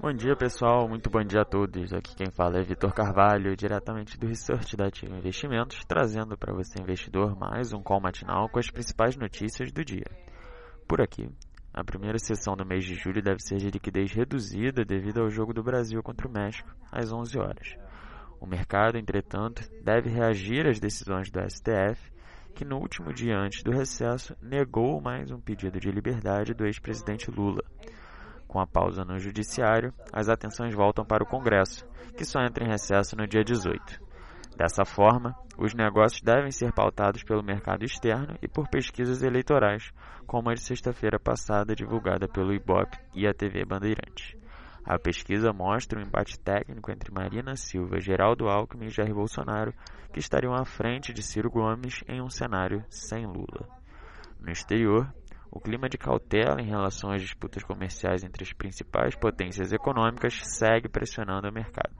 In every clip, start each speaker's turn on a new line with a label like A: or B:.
A: Bom dia pessoal, muito bom dia a todos. Aqui quem fala é Vitor Carvalho, diretamente do Research da Ativa Investimentos, trazendo para você investidor mais um call matinal com as principais notícias do dia. Por aqui, a primeira sessão do mês de julho deve ser de liquidez reduzida devido ao jogo do Brasil contra o México às 11 horas. O mercado, entretanto, deve reagir às decisões do STF, que no último dia antes do recesso negou mais um pedido de liberdade do ex-presidente Lula. Com a pausa no Judiciário, as atenções voltam para o Congresso, que só entra em recesso no dia 18. Dessa forma, os negócios devem ser pautados pelo mercado externo e por pesquisas eleitorais, como a de sexta-feira passada divulgada pelo IBOP e a TV Bandeirantes. A pesquisa mostra um embate técnico entre Marina Silva, Geraldo Alckmin e Jair Bolsonaro, que estariam à frente de Ciro Gomes em um cenário sem Lula. No exterior, o clima de cautela em relação às disputas comerciais entre as principais potências econômicas segue pressionando o mercado.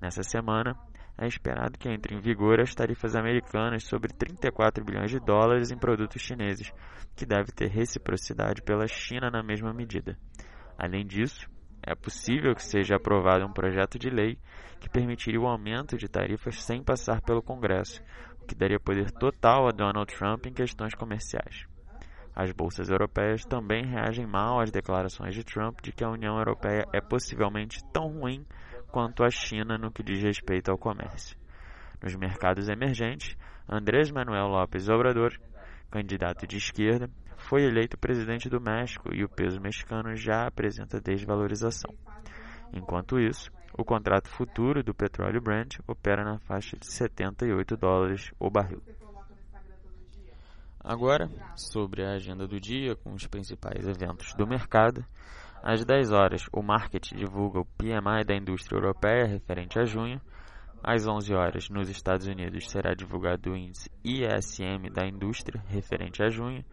A: Nessa semana, é esperado que entre em vigor as tarifas americanas sobre 34 bilhões de dólares em produtos chineses, que deve ter reciprocidade pela China na mesma medida. Além disso, é possível que seja aprovado um projeto de lei que permitiria o aumento de tarifas sem passar pelo Congresso, o que daria poder total a Donald Trump em questões comerciais. As bolsas europeias também reagem mal às declarações de Trump de que a União Europeia é possivelmente tão ruim quanto a China no que diz respeito ao comércio. Nos mercados emergentes, Andrés Manuel López Obrador, candidato de esquerda, foi eleito presidente do México e o peso mexicano já apresenta desvalorização. Enquanto isso, o contrato futuro do petróleo Brent opera na faixa de 78 dólares o barril. Agora, sobre a agenda do dia com os principais eventos do mercado. Às 10 horas, o Market divulga o PMI da indústria europeia referente a junho. Às 11 horas, nos Estados Unidos, será divulgado o índice ISM da indústria referente a junho.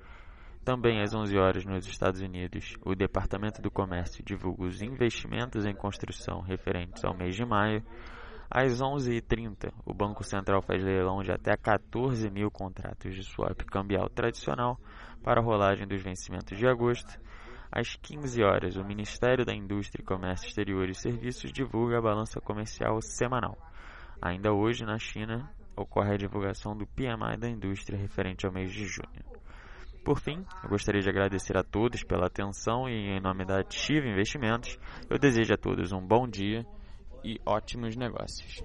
A: Também às 11 horas, nos Estados Unidos, o Departamento do Comércio divulga os investimentos em construção referentes ao mês de maio. Às 11h30, o Banco Central faz leilão de até 14 mil contratos de swap cambial tradicional para a rolagem dos vencimentos de agosto. Às 15 horas, o Ministério da Indústria, Comércio Exterior e Serviços divulga a balança comercial semanal. Ainda hoje, na China, ocorre a divulgação do PMI da indústria referente ao mês de junho. Por fim, eu gostaria de agradecer a todos pela atenção e, em nome da Ativa Investimentos, eu desejo a todos um bom dia e ótimos negócios.